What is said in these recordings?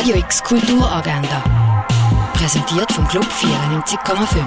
Radio X Kulturagenda. Präsentiert vom Club 94,5.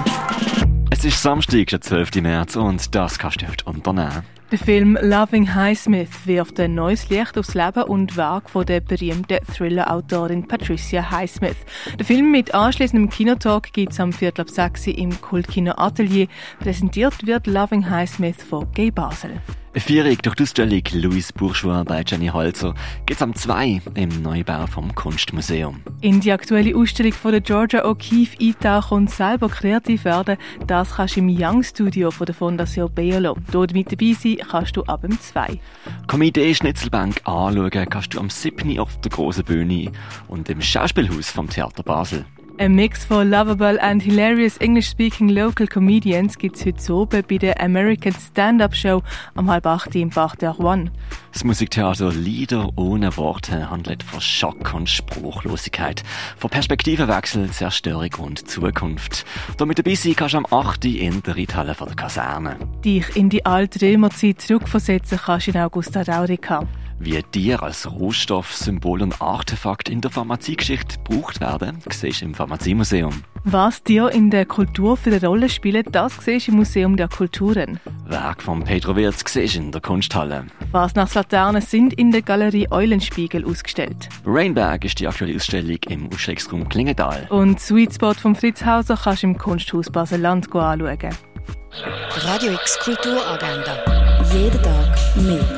Es ist Samstag, der 12. März, und das kannst du heute unternehmen. Der Film Loving Highsmith wirft ein neues Licht aufs Leben und Werk von der berühmten Thriller-Autorin Patricia Highsmith. Der Film mit anschließendem Kinotalk gibt es am Viertel ab 6 im Kultkino Atelier. Präsentiert wird Loving Highsmith von Gay Basel. Vierung durch die Ausstellung Louis Bourgeois bei Jenny Holzer geht's am 2 im Neubau vom Kunstmuseum. In die aktuelle Ausstellung von der Georgia O'Keeffe eintauchen und selber kreativ werden, das kannst du im Young Studio von der Fondation Beolo. Dort mit dabei sein kannst du ab dem 2. Komitee Schnitzelbank anschauen kannst du am 7. auf der grossen Bühne und im Schauspielhaus vom Theater Basel. Ein Mix von lovable and hilarious English-speaking local comedians gibt es heute oben bei der American Stand-Up Show am halb acht im Bach der One. Das Musiktheater Lieder ohne Worte handelt von Schock und Spruchlosigkeit, von Perspektivenwechsel, Zerstörung und Zukunft. Da mit dabei sein kannst du am 8. in der Reithalle von der Kaserne. Dich in die alte Römerzeit zurückversetzen kannst in Augusta Raurica. Wie Tiere als Rohstoff, Symbol und Artefakt in der Pharmaziegeschichte gebraucht werden, siehst du im Pharmaziemuseum. Was dir in der Kultur für eine Rolle spielt, das siehst du im Museum der Kulturen. Werk von Pedro Wirz siehst du in der Kunsthalle. Fasnachtslaternen sind in der Galerie Eulenspiegel ausgestellt. Rainberg ist die aktuelle Ausstellung im Ausstellungsraum Klingenthal. Und Sweet Spot von Fritz Hauser kannst du im Kunsthaus Basel-Land anschauen. Radio X Kulturagenda. Jeden Tag mehr.